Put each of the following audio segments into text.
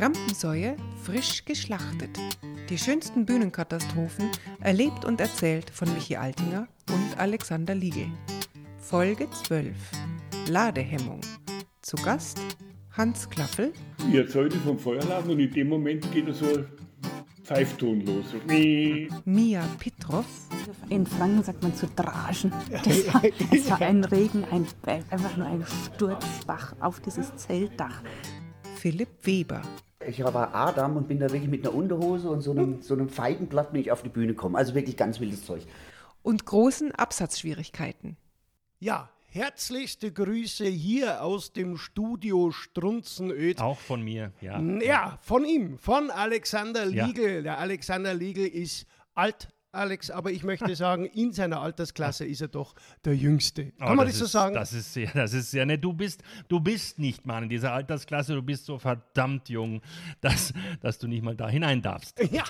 Rampensäue frisch geschlachtet. Die schönsten Bühnenkatastrophen erlebt und erzählt von Michi Altinger und Alexander Liegel. Folge 12. Ladehemmung. Zu Gast Hans Klaffel. Ich erzählte vom Feuerladen und in dem Moment geht so ein Pfeifton los. So. Mia Pitroff. In Franken sagt man zu draschen. Das war, das war ein Regen, ein, einfach nur ein Sturzbach auf dieses Zeltdach. Philipp Weber. Ich war Adam und bin da wirklich mit einer Unterhose und so einem, so einem Feigenblatt bin ich auf die Bühne gekommen. Also wirklich ganz wildes Zeug. Und großen Absatzschwierigkeiten. Ja, herzlichste Grüße hier aus dem Studio Strunzenöd. Auch von mir, ja. Ja, von ihm, von Alexander Ja. Liegel. Der Alexander Liegel ist alt, Alex, aber ich möchte sagen, in seiner Altersklasse ist er doch der Jüngste. Kann Oh, man das so ist, sagen? Das ist sehr, das ist sehr nett. Du bist, du bist nicht, Mann, in dieser Altersklasse, du bist so verdammt jung, dass, dass du nicht mal da hinein darfst. Ja,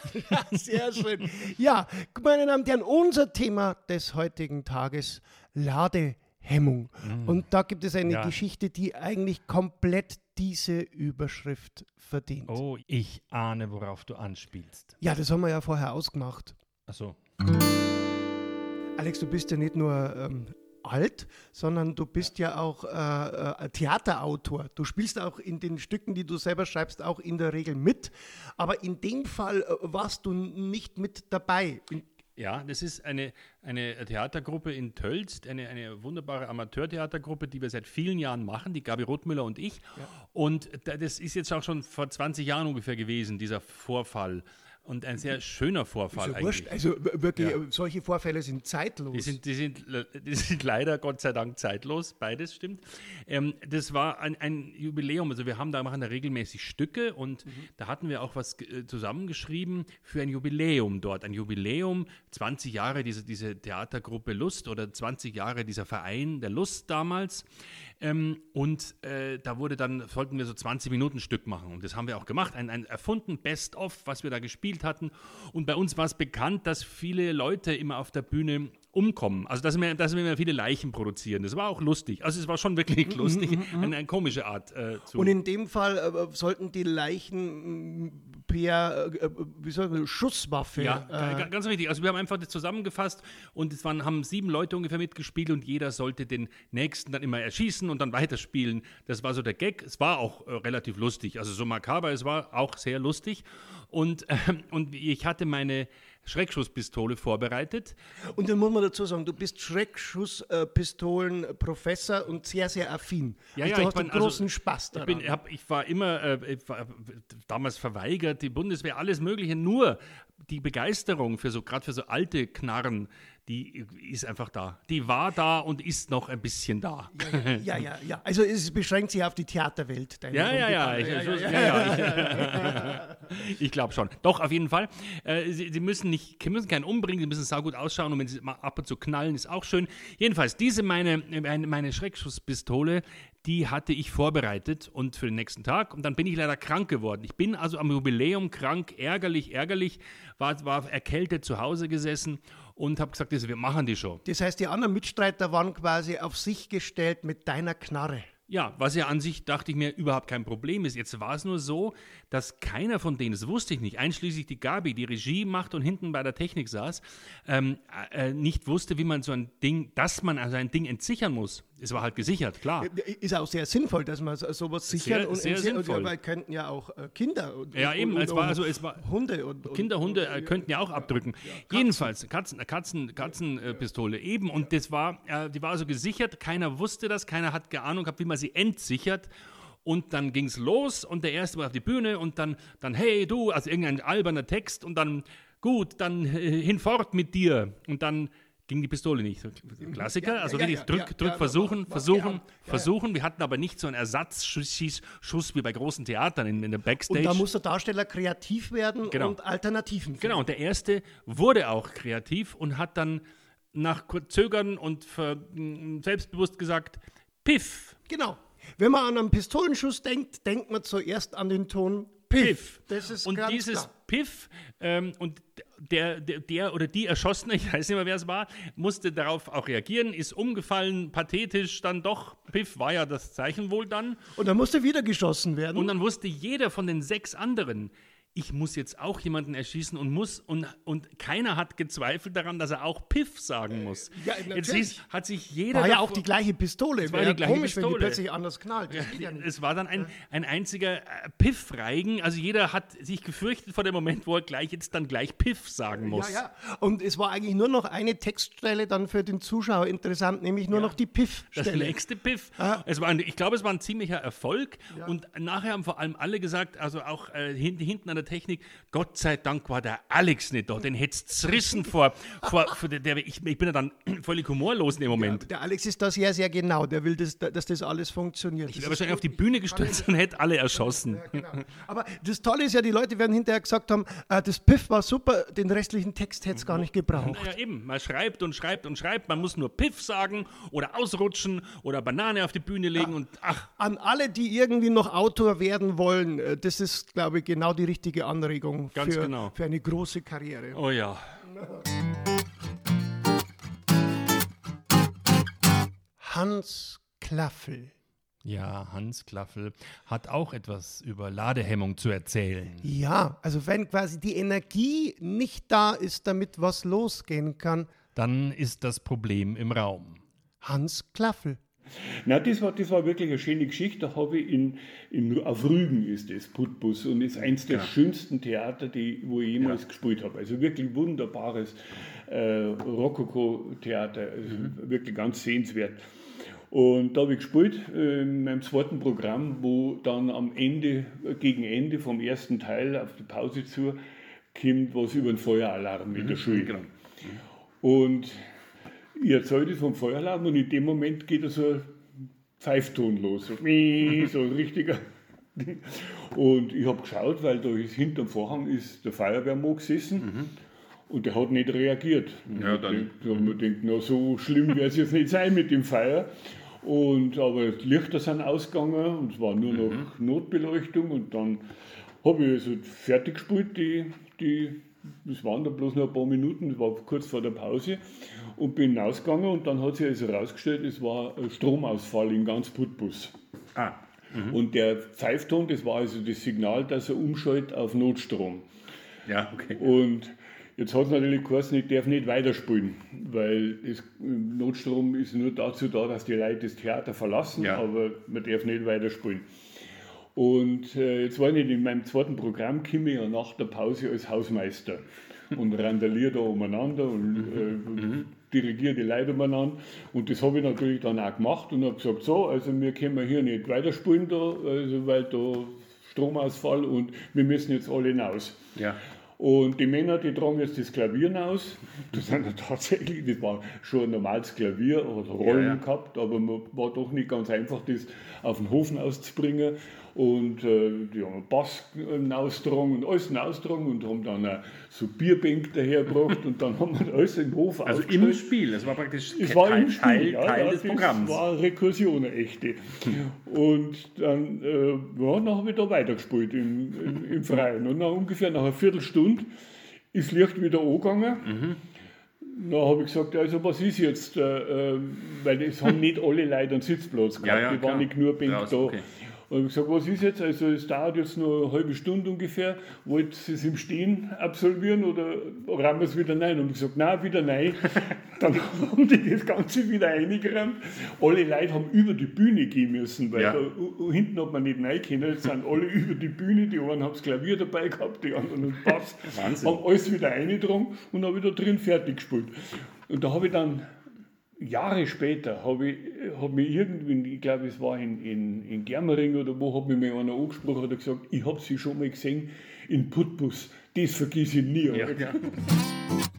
sehr schön. Ja, meine Damen und Herren, unser Thema des heutigen Tages, Ladehemmung. Und da gibt es eine. Ja. Geschichte, die eigentlich komplett diese Überschrift verdient. Oh, ich ahne, worauf du anspielst. Ja, das haben wir ja vorher ausgemacht. Achso. Alex, du bist ja nicht nur ähm, alt, sondern du bist ja auch äh, äh, Theaterautor. Du spielst auch in den Stücken, die du selber schreibst, auch in der Regel mit. Aber in dem Fall äh, warst du nicht mit dabei. In, Ja, das ist eine, eine Theatergruppe in Tölz, eine, eine wunderbare Amateurtheatergruppe, die wir seit vielen Jahren machen, die Gabi Rothmüller und ich. Und da- das ist jetzt auch schon vor 20 Jahren ungefähr gewesen, dieser Vorfall. Und ein sehr schöner Vorfall ja eigentlich. Also wirklich, Ja. äh, solche Vorfälle sind zeitlos. Die sind, die, sind, die sind leider Gott sei Dank zeitlos, beides stimmt. Ähm, das war ein, ein Jubiläum, also wir haben da machen da regelmäßig Stücke und da hatten wir auch was äh, zusammengeschrieben für ein Jubiläum dort. Ein Jubiläum, 20 Jahre diese, diese Theatergruppe Lust oder 20 Jahre dieser Verein der Lust damals. Ähm, und äh, da wurde dann, sollten wir so 20 Minuten Stück machen. Und das haben wir auch gemacht. Ein, ein erfunden Best-of, was wir da gespielt hatten. Und bei uns war es bekannt, dass viele Leute immer auf der Bühne umkommen. Also dass wir, dass wir immer viele Leichen produzieren. Das war auch lustig. Also es war schon wirklich lustig. Eine, eine komische Art äh, zu. Und in dem Fall äh, sollten die Leichen per äh, äh, wie soll man, Schusswaffe. Ja, äh, ga- ganz richtig. Also wir haben einfach das zusammengefasst und es waren, haben sieben Leute ungefähr mitgespielt und jeder sollte den nächsten dann immer erschießen und dann weiterspielen. Das war so der Gag. Es war auch äh, relativ lustig. Also so makaber, es war auch sehr lustig. Und, ähm, und ich hatte meine Schreckschusspistole vorbereitet. Und dann muss man dazu sagen, du bist Schreckschusspistolen-Professor und sehr, sehr affin. Ja, also ja, du ich hast einen also, großen Spaß Ich, daran. bin, hab, ich war immer, äh, ich war damals verweigert, die Bundeswehr, alles Mögliche, nur die Begeisterung für so, gerade für so alte Knarren, die ist einfach da. Die war da und ist noch ein bisschen da. ja, ja, ja. Also es beschränkt sich auf die Theaterwelt. Ja, ja, ja. Ja, ja, ich, ich glaube schon. Doch, auf jeden Fall. Äh, sie, sie müssen nicht, sie müssen keinen umbringen, sie müssen saugut ausschauen und wenn sie mal ab und zu knallen, ist auch schön. Jedenfalls, diese meine, meine, meine Schreckschusspistole, die hatte ich vorbereitet und für den nächsten Tag und dann bin ich leider krank geworden. Ich bin also am Jubiläum krank, ärgerlich, ärgerlich, war, war erkältet zu Hause gesessen und habe gesagt, wir machen die schon. Das heißt, die anderen Mitstreiter waren quasi auf sich gestellt mit deiner Knarre. Ja, was ja an sich, dachte ich mir, überhaupt kein Problem ist. Jetzt war es nur so, dass keiner von denen, das wusste ich nicht, einschließlich die Gabi, die Regie macht und hinten bei der Technik saß, ähm, äh, nicht wusste, wie man so ein Ding, dass man also ein Ding entsichern muss. Es war halt gesichert, klar. Ist auch sehr sinnvoll, dass man so- sowas sichert und sehr sinnvoll. Ja, weil könnten ja auch äh, Kinder und, Ja, eben, und, es war also- es war- Hunde und, Kinder, Hunde äh, könnten ja auch abdrücken. Jedenfalls, Katzen, äh, Katzen, Katzenpistole eben. Und das war, äh, die war also gesichert, keiner wusste das, keiner hat Ahnung gehabt, wie man sie entsichert. Und dann ging es los und der erste war auf die Bühne und dann, dann hey du, also irgendein alberner Text und dann, gut, dann äh, hinfort mit dir. Und dann ging die Pistole nicht. Klassiker, also ja, wirklich ja, drück, ja, drück, ja, versuchen, versuchen, ja, ja, versuchen. Wir hatten aber nicht so einen Ersatzschuss Schuss wie bei großen Theatern in, in der Backstage. Und da muss der Darsteller kreativ werden Genau. und Alternativen finden. Genau, und der erste wurde auch kreativ und hat dann nach kurz Zögern und selbstbewusst gesagt, Piff. Genau. Wenn man an einen Pistolenschuss denkt, denkt man zuerst an den Ton Piff. Ist und dieses klar. Piff ähm, und der, der, der oder die Erschossene, ich weiß nicht mehr, wer es war, musste darauf auch reagieren, ist umgefallen, pathetisch dann doch. Piff war ja das Zeichen wohl dann. Und dann musste wieder geschossen werden. Und dann wusste jeder von den sechs anderen, ich muss jetzt auch jemanden erschießen und muss, und, und keiner hat gezweifelt daran, dass er auch Piff sagen muss. Ja, jetzt hieß, hat sich jeder. war ja auch die gleiche Pistole. Es war Wäre die gleiche komisch, wenn die Pistole. plötzlich anders knallt. Das geht ja. Es war dann ein, ein einziger äh, Piff-Reigen. Also jeder hat sich gefürchtet vor dem Moment, wo er gleich jetzt dann gleich Piff sagen muss. Ja, ja. Und es war eigentlich nur noch eine Textstelle dann für den Zuschauer interessant, nämlich nur noch die Das Piff-Stelle. nächste Piff. Ah. Es war ein, ich glaube, es war ein ziemlicher Erfolg. Und nachher haben vor allem alle gesagt, also auch äh, hinten an der Technik, Gott sei Dank war der Alex nicht da. Den hättest zerrissen vor, vor, vor der, der ich, ich bin ja dann völlig humorlos in dem Moment. Der Alex ist da sehr, sehr genau. Der will, das, dass das alles funktioniert. Ich wäre wahrscheinlich auf die Bühne gestürzt und hätte alle erschossen. Genau. Aber das Tolle ist ja, die Leute werden hinterher gesagt haben, äh, das Piff war super, den restlichen Text hätte es gar nicht gebraucht. Naja, eben. Man schreibt und schreibt und schreibt. Man muss nur Piff sagen oder ausrutschen oder Banane auf die Bühne legen und ach, An alle, die irgendwie noch Autor werden wollen, äh, das ist, glaube ich, genau die richtige Anregung Ganz für, genau. für eine große Karriere. oh ja. Hans Klaffel. Ja, Hans Klaffel hat auch etwas über Ladehemmung zu erzählen. Ja, also wenn quasi die Energie nicht da ist, damit was losgehen kann, Dann ist das Problem im Raum. Hans Klaffel. Na, das war, das war wirklich eine schöne Geschichte. Da habe ich in, in, auf Rügen ist das, Putbus, und ist eins der schönsten Theater, die, wo ich jemals gespielt habe. Also wirklich wunderbares äh, Rokoko-Theater, also wirklich ganz sehenswert. Und da habe ich gespielt äh, in meinem zweiten Programm, wo dann am Ende, gegen Ende vom ersten Teil auf die Pause zu, kommt was über den Feueralarm mit der Schule. Und ich erzähle das vom Feueralarm und in dem Moment geht so ein Pfeifton los. So, ein richtiger. Und ich habe geschaut, weil da ist hinterm Vorhang ist der Feuerwehrmann gesessen und der hat nicht reagiert. Und Ja, ich dann- denk- Da haben wir gedacht, na, so schlimm wird es jetzt nicht sein mit dem Feuer. Und, aber die Lichter sind ausgegangen und es war nur noch Notbeleuchtung und dann habe ich also fertig gespielt, die, die, das waren dann bloß noch ein paar Minuten, das war kurz vor der Pause und bin rausgegangen und dann hat sich also herausgestellt, es war Stromausfall in ganz Putbus. Ah. Und der Pfeifton, das war also das Signal, dass er umschaltet auf Notstrom. Ja, okay. Und jetzt hat es natürlich geheißen, ich darf nicht weiterspielen, weil das Notstrom ist nur dazu da, dass die Leute das Theater verlassen, Ja. aber man darf nicht weiterspielen. Und äh, jetzt war ich in meinem zweiten Programm, komme ich ja nach der Pause als Hausmeister und randaliere da umeinander und äh, dirigiere die Leute umeinander. Und das habe ich natürlich dann auch gemacht und habe gesagt, so, also wir können hier nicht weiterspielen, da, also weil da Stromausfall und wir müssen jetzt alle hinaus. Ja. Und die Männer, die tragen jetzt das Klavier aus. Das sind ja tatsächlich, das war schon ein normales Klavier, hat Rollen Ja, ja. gehabt, aber man war doch nicht ganz einfach, das auf den Hofen auszubringen. Und äh, die haben einen Bass austragen und alles austragen und haben dann auch so Bierbänk dahergebracht und dann haben wir alles im Hof Also im. Spiel, das war praktisch Es war Teil, im Spiel, Teil, ja, Teil ja, des das Programms. war eine Rekursion, eine echte. Und dann, äh, ja, dann habe ich da weitergespielt im, im, im Freien. Und nach ungefähr nach einer Viertelstunde ist Licht wieder angegangen. Mhm. Da habe ich gesagt, also was ist jetzt, äh, äh, weil es haben nicht alle Leute einen Sitzplatz gehabt, Ja, ja, die waren nicht nur Bänke da. okay. Und ich gesagt, was ist jetzt? Also es dauert jetzt nur eine halbe Stunde ungefähr. Wollt ihr es im Stehen absolvieren oder rammen wir es wieder rein? Und ich gesagt, nein, wieder nein. Dann haben die das Ganze wieder eingerammt. Alle Leute haben über die Bühne gehen müssen, weil Ja. da, hinten hat man nicht rein können. Jetzt sind alle über die Bühne. Die einen haben das Klavier dabei gehabt, die anderen den Bass. Wahnsinn. Haben alles wieder eingetragen und habe wieder drin fertig gespielt. Und da habe ich dann Jahre später habe ich, hab mich irgendwie, ich glaube, es war in, in, in Germering oder wo, hat mich mal einer angesprochen und gesagt, ich habe sie schon mal gesehen in Putbus. Das vergiss ich nie. Ja, ja.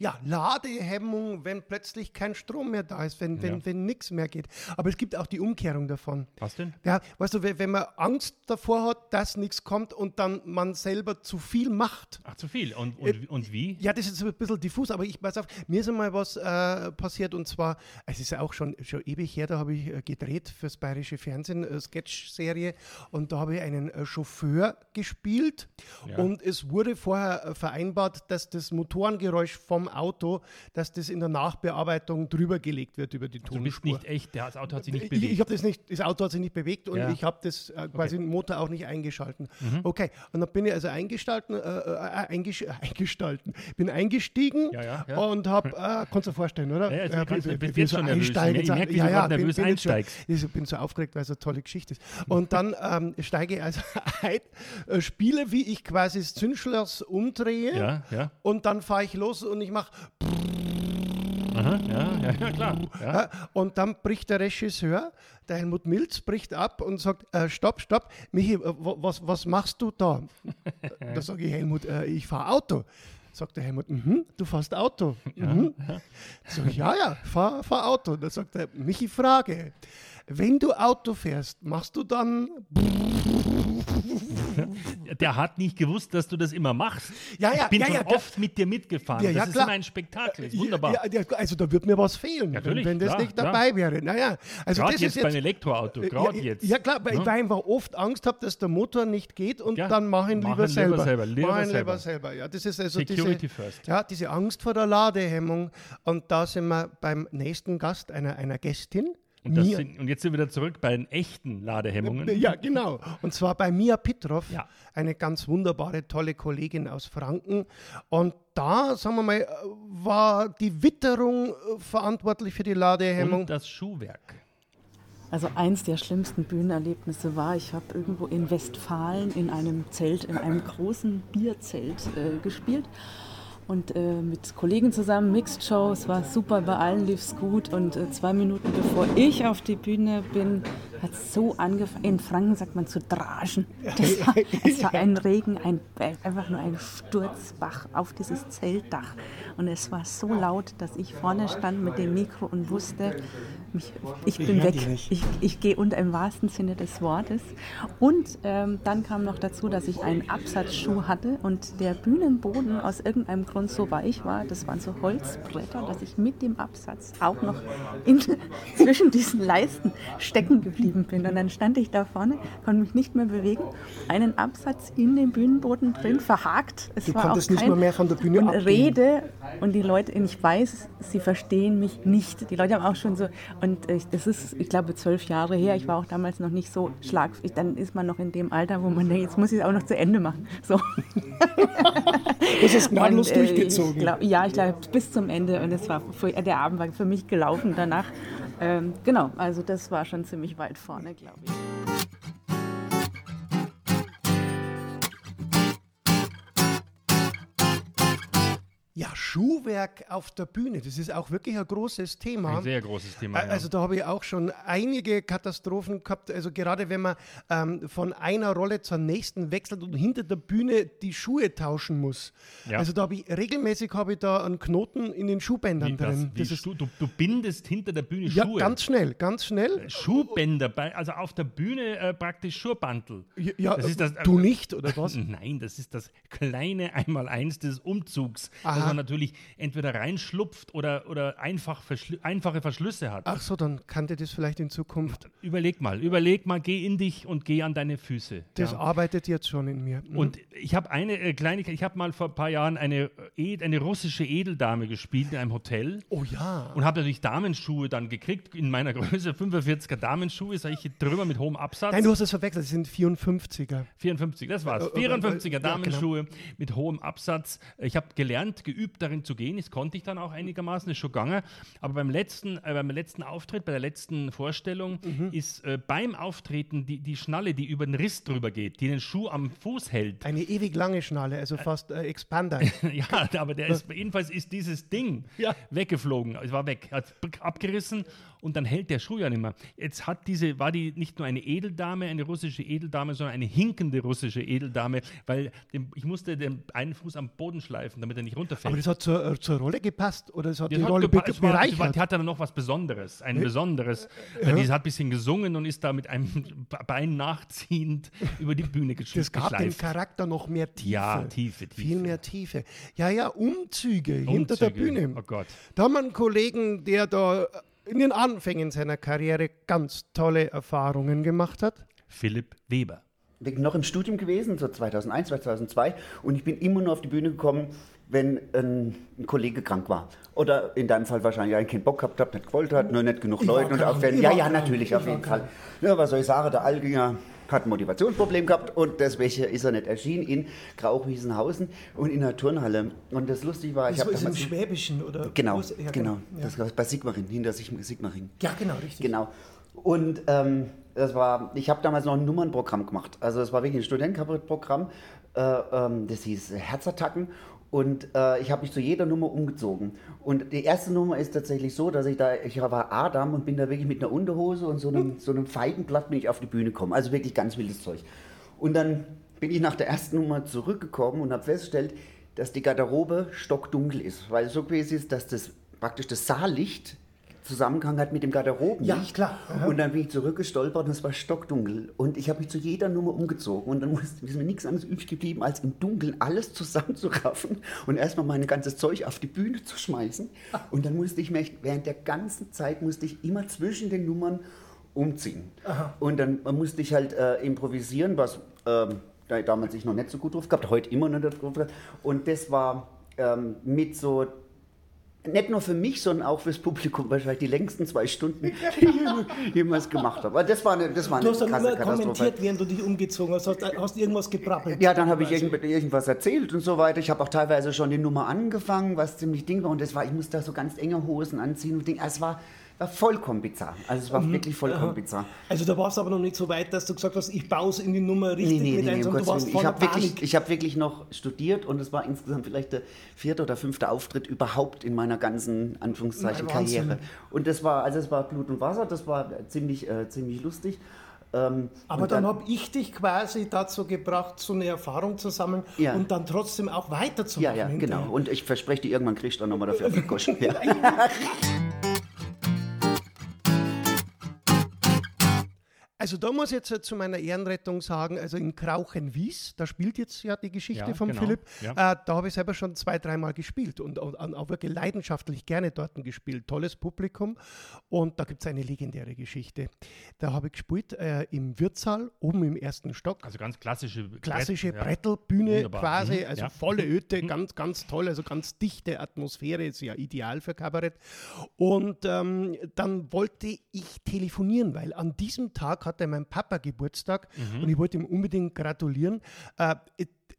ja, Ladehemmung, wenn plötzlich kein Strom mehr da ist, wenn, wenn, Ja. wenn nichts mehr geht. Aber es gibt auch die Umkehrung davon. Was denn? Ja, weißt du, wenn man Angst davor hat, dass nichts kommt und dann man selber zu viel macht. Ach, zu viel. Und, Äh, und, und wie? Ja, das ist ein bisschen diffus, aber ich weiß auf, mir ist einmal was äh, passiert und zwar, es ist ja auch schon, schon ewig her, da habe ich äh, gedreht fürs bayerische Fernsehen, äh, Sketch-Serie und da habe ich einen äh, Chauffeur gespielt Ja. und es wurde vorher äh, vereinbart, dass das Motorengeräusch vom Auto, dass das in der Nachbearbeitung drüber gelegt wird über die Du Tonspur. bist nicht echt, das Auto hat sich nicht Ich, bewegt. ich habe das nicht, das Auto hat sich nicht bewegt und Ja. Mhm. ich habe das äh, quasi den Motor auch nicht eingeschalten. Okay, und dann bin ich also eingestalten, äh, äh, eingesch eingestalten, bin eingestiegen Ja, ja, ja. und habe, äh, kannst du dir vorstellen, oder? Ja, jetzt Äh, du- bist wie jetzt schon nervös. einsteigen, Ich merke, wie du gerade nervös bin einsteigst. Ich bin so aufgeregt, weil es eine tolle Geschichte ist. Und dann ähm, steige ich also ein, äh, spiele, wie ich quasi das Zündschloss umdrehe ja, ja. und dann fahre ich los und ich mache Aha, ja, ja, ja, klar. Ja. ja, und dann bricht der Regisseur, der Helmut Milz, bricht ab und sagt, äh, stopp, stopp, Michi, äh, wa- was, was machst du da? da sage ich, Helmut, äh, ich fahre Auto. Sagt der Helmut, mhm, du fährst Auto. Mhm. Sag ich, ja, ja, fahr, fahr Auto. Da sagt er, Michi, Frage, wenn du Auto fährst, machst du dann... Der hat nicht gewusst, dass du das immer machst. Ja, ja, ich bin ja, schon ja, klar. oft mit dir mitgefahren. Ja, ja, das ist klar. immer ein Spektakel. Ist wunderbar. Also da wird mir was fehlen, Natürlich, wenn, das klar, nicht klar. dabei wäre. Naja, also Gerade das jetzt, ist beim jetzt Elektroauto, gerade ja, jetzt. Ja klar, weil, weil ich einfach oft Angst habe, dass der Motor nicht geht und dann mache ich ihn mach lieber ihn lieber selber. selber, lieber Mach ihn selber. lieber selber. Ja, das ist also Security diese, first. Ja, diese Angst vor der Ladehemmung. Und da sind wir beim nächsten Gast, einer, einer Gästin. Und, sind, und jetzt sind wir wieder zurück bei den echten Ladehemmungen. ja, genau. Und zwar bei Mia Pitroff, Ja. eine ganz wunderbare, tolle Kollegin aus Franken. Und da, sagen wir mal, äh, war die Witterung äh, verantwortlich für die Ladehemmung. Und das Schuhwerk. Also eins der schlimmsten Bühnenerlebnisse war, ich habe irgendwo in Westfalen in einem Zelt, in einem großen Bierzelt äh, gespielt und äh, mit Kollegen zusammen, Mixed Show, es war super, bei allen lief es gut. Und äh, zwei Minuten bevor ich auf die Bühne bin, hat so angefangen, in Franken sagt man zu draschen. Das war, es war ein Regen, ein, einfach nur ein Sturzbach auf dieses Zeltdach und es war so laut, dass ich vorne stand mit dem Mikro und wusste, mich, ich bin weg. Ich, ich gehe unter im wahrsten Sinne des Wortes. Und ähm, dann kam noch dazu, dass ich einen Absatzschuh hatte und der Bühnenboden aus irgendeinem Grund so weich war. Das waren so Holzbretter, dass ich mit dem Absatz auch noch in, zwischen diesen Leisten stecken geblieben bin. Und dann stand ich da vorne, konnte mich nicht mehr bewegen, einen Absatz in den Bühnenboden drin, verhakt. Es Du war konntest auch nicht kein- mal mehr von der Bühne und abgehen. Rede und die Leute, und ich weiß, sie verstehen mich nicht. Die Leute haben auch schon so, und äh, das ist, ich glaube, zwölf Jahre her. Ich war auch damals noch nicht so schlagfähig. Dann ist man noch in dem Alter, wo man denkt, jetzt muss ich es auch noch zu Ende machen. So. Das ist gnadenlos Und, äh, durchgezogen. Ich glaub, ja, ich glaube, bis zum Ende. Und es war, der Abend war für mich gelaufen danach. Ähm, genau, also das war schon ziemlich weit vorne, glaube ich. Ja, Schuhwerk auf der Bühne, das ist auch wirklich ein großes Thema. Ein sehr großes Thema. ja. Also da habe ich auch schon einige Katastrophen gehabt. Also gerade wenn man ähm, von einer Rolle zur nächsten wechselt und hinter der Bühne die Schuhe tauschen muss. Ja. Also da habe ich regelmäßig habe ich da einen Knoten in den Schuhbändern Wie drin. wie Das ist, du, du, bindest hinter der Bühne ja, Schuhe. ganz schnell, ganz schnell. Schuhbänder, bei, also auf der Bühne äh, praktisch Schuhbandel. Ja, ja, das ist das, du nicht, oder was? Nein, das ist das kleine Einmaleins des Umzugs, Aha. Man natürlich entweder reinschlupft oder, oder einfach verschl einfache Verschlüsse hat. Ach so, dann kannte das vielleicht in Zukunft. Überleg mal, überleg mal, geh in dich und geh an deine Füße. Das Ja. arbeitet jetzt schon in mir. Mhm. Und ich habe eine äh, Kleinigkeit, ich habe mal vor ein paar Jahren eine, äh, eine russische Edeldame gespielt in einem Hotel. oh ja. Und habe natürlich Damenschuhe dann gekriegt, in meiner Größe 45er Damenschuhe, solche drüber mit hohem Absatz. Nein, du hast es verwechselt, das sind 54er. 54, das war's. Äh, äh, 54er ja, genau. Damenschuhe mit hohem Absatz. Ich habe gelernt, geübt darin zu gehen. Das konnte ich dann auch einigermaßen, ist schon gegangen. Aber beim letzten, äh, beim letzten Auftritt, bei der letzten Vorstellung, Mhm. ist äh, beim Auftreten die, die Schnalle, die über den Riss drüber geht, die den Schuh am Fuß hält. Eine ewig lange Schnalle, also fast äh, Expander. ja, aber der ist, jedenfalls ist dieses Ding Ja. weggeflogen. Es war weg, hat abgerissen und dann hält der Schuh ja nicht mehr. Jetzt hat diese, war die nicht nur eine Edeldame, eine russische Edeldame, sondern eine hinkende russische Edeldame, weil dem, ich musste den einen Fuß am Boden schleifen, damit er nicht runterfällt. Aber das hat hat zur, äh, zur Rolle gepasst oder es hat Die, die, hat Rolle be war, bereichert? die hatte dann noch was Besonderes, ein besonderes. Äh, Die hat ein bisschen gesungen und ist da mit einem Bein nachziehend über die Bühne gesch das gab dem. Charakter noch mehr Tiefe. Ja, Tiefe, Tiefe. Viel mehr Tiefe. Ja, ja, Umzüge, hinter der Umzüge. Bühne. Oh Gott. Da haben wir einen Kollegen, der da in den Anfängen seiner Karriere ganz tolle Erfahrungen gemacht hat. Philipp Weber. Noch im Studium gewesen, so 2001, 2002, und ich bin immer nur auf die Bühne gekommen, wenn ein, ein Kollege krank war. Oder in deinem Fall wahrscheinlich einen keinen Bock gehabt hat, nicht gewollt hat, nur nicht genug Ich Leute. Und krank, auf den, ich ja, ja, natürlich, ich auf jeden. Fall. Ja, was soll ich sagen, der Allgänger hat ein Motivationsproblem gehabt und deswegen ist er nicht erschienen in Grauchwiesenhausen und in der Turnhalle. Und das lustig war, ich Das habe ist im damals... Schwäbischen, oder? Genau, ja, genau. Ja. Das war bei Sigmaring, hinter Sig- Sigmaring. ja, genau, richtig. Genau. Und ähm, das war, ich habe damals noch ein Nummernprogramm gemacht. Also es war wirklich ein Studentenkabarettprogramm. Äh, ähm, das hieß Herzattacken. Und äh, ich habe mich zu jeder Nummer umgezogen. Und die erste Nummer ist tatsächlich so, dass ich da, ich war Adam und bin da wirklich mit einer Unterhose und so einem, so einem Feigenblatt bin ich auf die Bühne gekommen. Also wirklich ganz wildes Zeug. Und dann bin ich nach der ersten Nummer zurückgekommen und habe festgestellt, dass die Garderobe stockdunkel ist. Weil es so gewesen ist, dass das praktisch das Saallicht Zusammenhang hat mit dem Garderobenlicht. Ja, klar. Aha. Und dann bin ich zurückgestolpert und es war stockdunkel. Und ich habe mich zu jeder Nummer umgezogen. Und dann musste, ist mir nichts anderes übrig geblieben, als im Dunkeln alles zusammenzuraffen und erstmal mein ganzes Zeug auf die Bühne zu schmeißen. Und dann musste ich mich, während der ganzen Zeit musste ich immer zwischen den Nummern umziehen. Und dann musste ich halt äh, improvisieren, was da damals ich noch nicht so gut drauf gehabt, heute immer noch nicht drauf gehabt. Und das war ähm, mit so nicht nur für mich, sondern auch fürs Publikum wahrscheinlich die längsten zwei Stunden, die ich jemals gemacht habe. Aber das war eine, das war Du eine hast dann immer kommentiert, während du dich umgezogen hast. Hast, hast irgendwas gebrabbelt. Ja, dann habe ich irgend, irgendwas erzählt und so weiter. Ich habe auch teilweise schon die Nummer angefangen, was ziemlich Ding war. Und das war, ich musste da so ganz enge Hosen anziehen und Ding. Es war, war vollkommen bizarr. Also es war Mhm. wirklich vollkommen bizarr. Also da warst du aber noch nicht so weit, dass du gesagt hast, ich baue es in die Nummer richtig Nee, nee, mit nee, ein, nee, um warst. Ich habe wirklich, ich hab wirklich noch studiert und es war insgesamt vielleicht der vierte oder fünfte Auftritt überhaupt in meiner ganzen Anführungszeichen Nein. Karriere. Und das war, also es war Blut und Wasser, das war ziemlich, äh, ziemlich lustig. Ähm, Aber und dann, habe ich dich quasi dazu gebracht, so eine Erfahrung zu sammeln Ja. und dann trotzdem auch ja, weiterzumachen. ja, hinterher. genau. Und ich verspreche dir, irgendwann kriegst du dann nochmal dafür einen Goschen. Ja. Also da muss ich jetzt zu meiner Ehrenrettung sagen, also in Krauchenwies, da spielt jetzt ja die Geschichte Ja, von genau, Philipp, ja. äh, da habe ich selber schon zwei, dreimal gespielt und, und, und auch wirklich leidenschaftlich gerne dort gespielt. Tolles Publikum und da gibt es eine legendäre Geschichte. Da habe ich gespielt äh, im Wirtssaal, oben im ersten Stock. Also ganz klassische Klassische Brett. Brettelbühne Wunderbar. quasi, Mhm, also ja. volle Öte, ganz, ganz toll, also ganz dichte Atmosphäre, ist ja ideal für Kabarett. Und ähm, dann wollte ich telefonieren, weil an diesem Tag hatte mein Papa Geburtstag Mhm. und ich wollte ihm unbedingt gratulieren. Äh,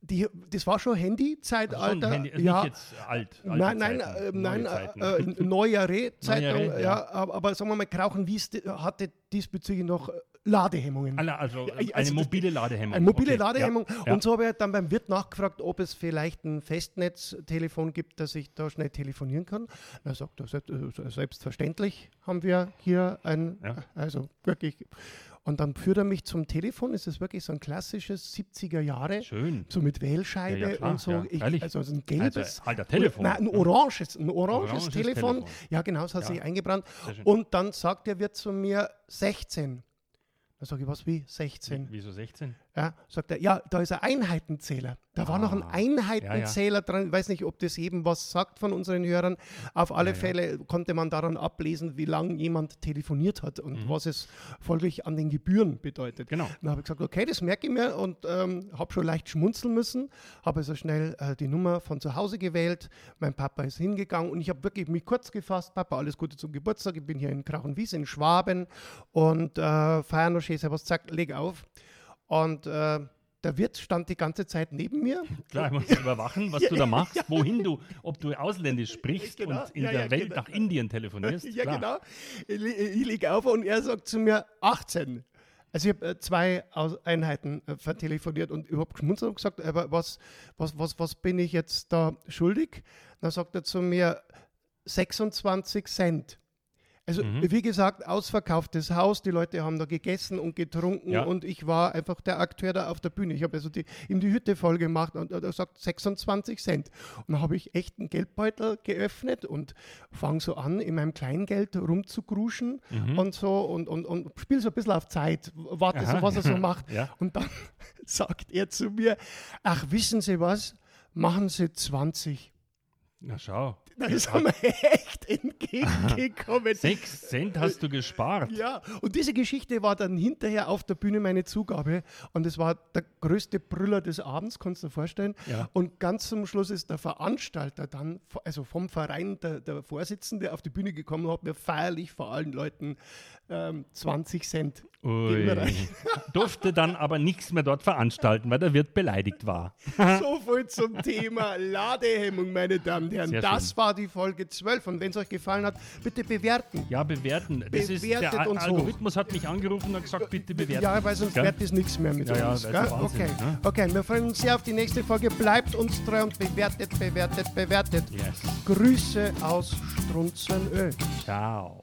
die, das war schon Also Handy-Zeitalter. schon Handy, also ja, nicht jetzt alt. Nein, nein, Zeiten, äh, neue nein, Zeiten. äh, äh, neuere Zeitung, Neuere, ja, ja. aber, sagen wir mal, Krauchenwies hatte diesbezüglich noch äh, Ladehemmungen. Also eine also mobile Ladehemmung. Eine mobile Okay, Ladehemmung. Ja. Und so habe ich dann beim Wirt nachgefragt, ob es vielleicht ein Festnetztelefon gibt, dass ich da schnell telefonieren kann. Er sagt, selbst- selbstverständlich haben wir hier ein, also wirklich. Und dann führt er mich zum Telefon. Es ist wirklich so ein klassisches 70er Jahre. Schön. So mit Wählscheibe Ja, ja, und so. ja, ich, also so ein gelbes. Also, alter Telefon. Nein, ein oranges, ein oranges, Oranges Telefon. Telefon. Ja, genau, das hat sich eingebrannt. Und dann sagt der Wirt zu mir 16. Da sage ich, was wie 16? Wieso 16? Ja, sagt er, ja, da ist ein Einheitenzähler. Da war noch ein Ah, Einheitenzähler dran. Ich weiß nicht, ob das jedem was sagt von unseren Hörern. Auf alle Fälle konnte man daran ablesen, wie lange jemand telefoniert hat und was es folglich an den Gebühren bedeutet. Mhm. Genau. Dann habe ich gesagt, okay, das merke ich mir und ähm, habe schon leicht schmunzeln müssen. Habe also schnell äh, die Nummer von zu Hause gewählt. Mein Papa ist hingegangen und ich habe wirklich mich kurz gefasst. Papa, alles Gute zum Geburtstag. Ich bin hier in Krauchenwies in Schwaben und äh, feiern noch schön, was zack, leg auf. Und äh, der Wirt stand die ganze Zeit neben mir. Klar, ich muss überwachen, was du da machst, wohin du, ob du ausländisch sprichst Genau, und in ja, der ja, Welt genau. nach Indien telefonierst. ja, Klar. genau. Ich, ich liege auf und er sagt zu mir 18. Also ich habe äh, zwei Aus Einheiten äh, vertelefoniert und überhaupt geschmunzelt und gesagt, aber was, was, was, was bin ich jetzt da schuldig? Dann sagt er zu mir 26 Cent. Also wie gesagt, ausverkauftes Haus, die Leute haben da gegessen und getrunken Ja. und ich war einfach der Akteur da auf der Bühne. Ich habe also die, ihm die Hütte voll gemacht und er sagt 26 Cent. Und dann habe ich echt einen Geldbeutel geöffnet und fange so an, in meinem Kleingeld rumzugruschen und so und, und, und spiele so ein bisschen auf Zeit, warte so, Mhm. Aha. was er so macht. Ja. Und dann sagt er zu mir, ach, wissen Sie was, machen Sie 20. Na schau. Da ist er mir echt entgegengekommen. Sechs Cent hast du gespart. Ja, und diese Geschichte war dann hinterher auf der Bühne meine Zugabe und es war der größte Brüller des Abends, kannst du dir vorstellen. Ja. Und ganz zum Schluss ist der Veranstalter dann, also vom Verein, der, der Vorsitzende auf die Bühne gekommen und hat mir feierlich vor allen Leuten ähm, 20 Cent. Durfte dann aber nichts mehr dort veranstalten, weil der Wirt beleidigt war. So viel zum Thema Ladehemmung, meine Damen und Herren. Sehr das schön. war die Folge 12 und wenn es euch gefallen hat, bitte bewerten. Ja, bewerten. Das ist, der Bewertet uns hoch. Algorithmus hat mich angerufen und hat gesagt, bitte bewerten. Ja, weil sonst wird das nichts mehr mit Ja, ja, uns. ist Wahnsinn, okay. ne? okay, wir freuen uns sehr auf die nächste Folge. Bleibt uns treu und bewertet, bewertet, bewertet. Yes. Grüße aus Strunzenöl. Ciao.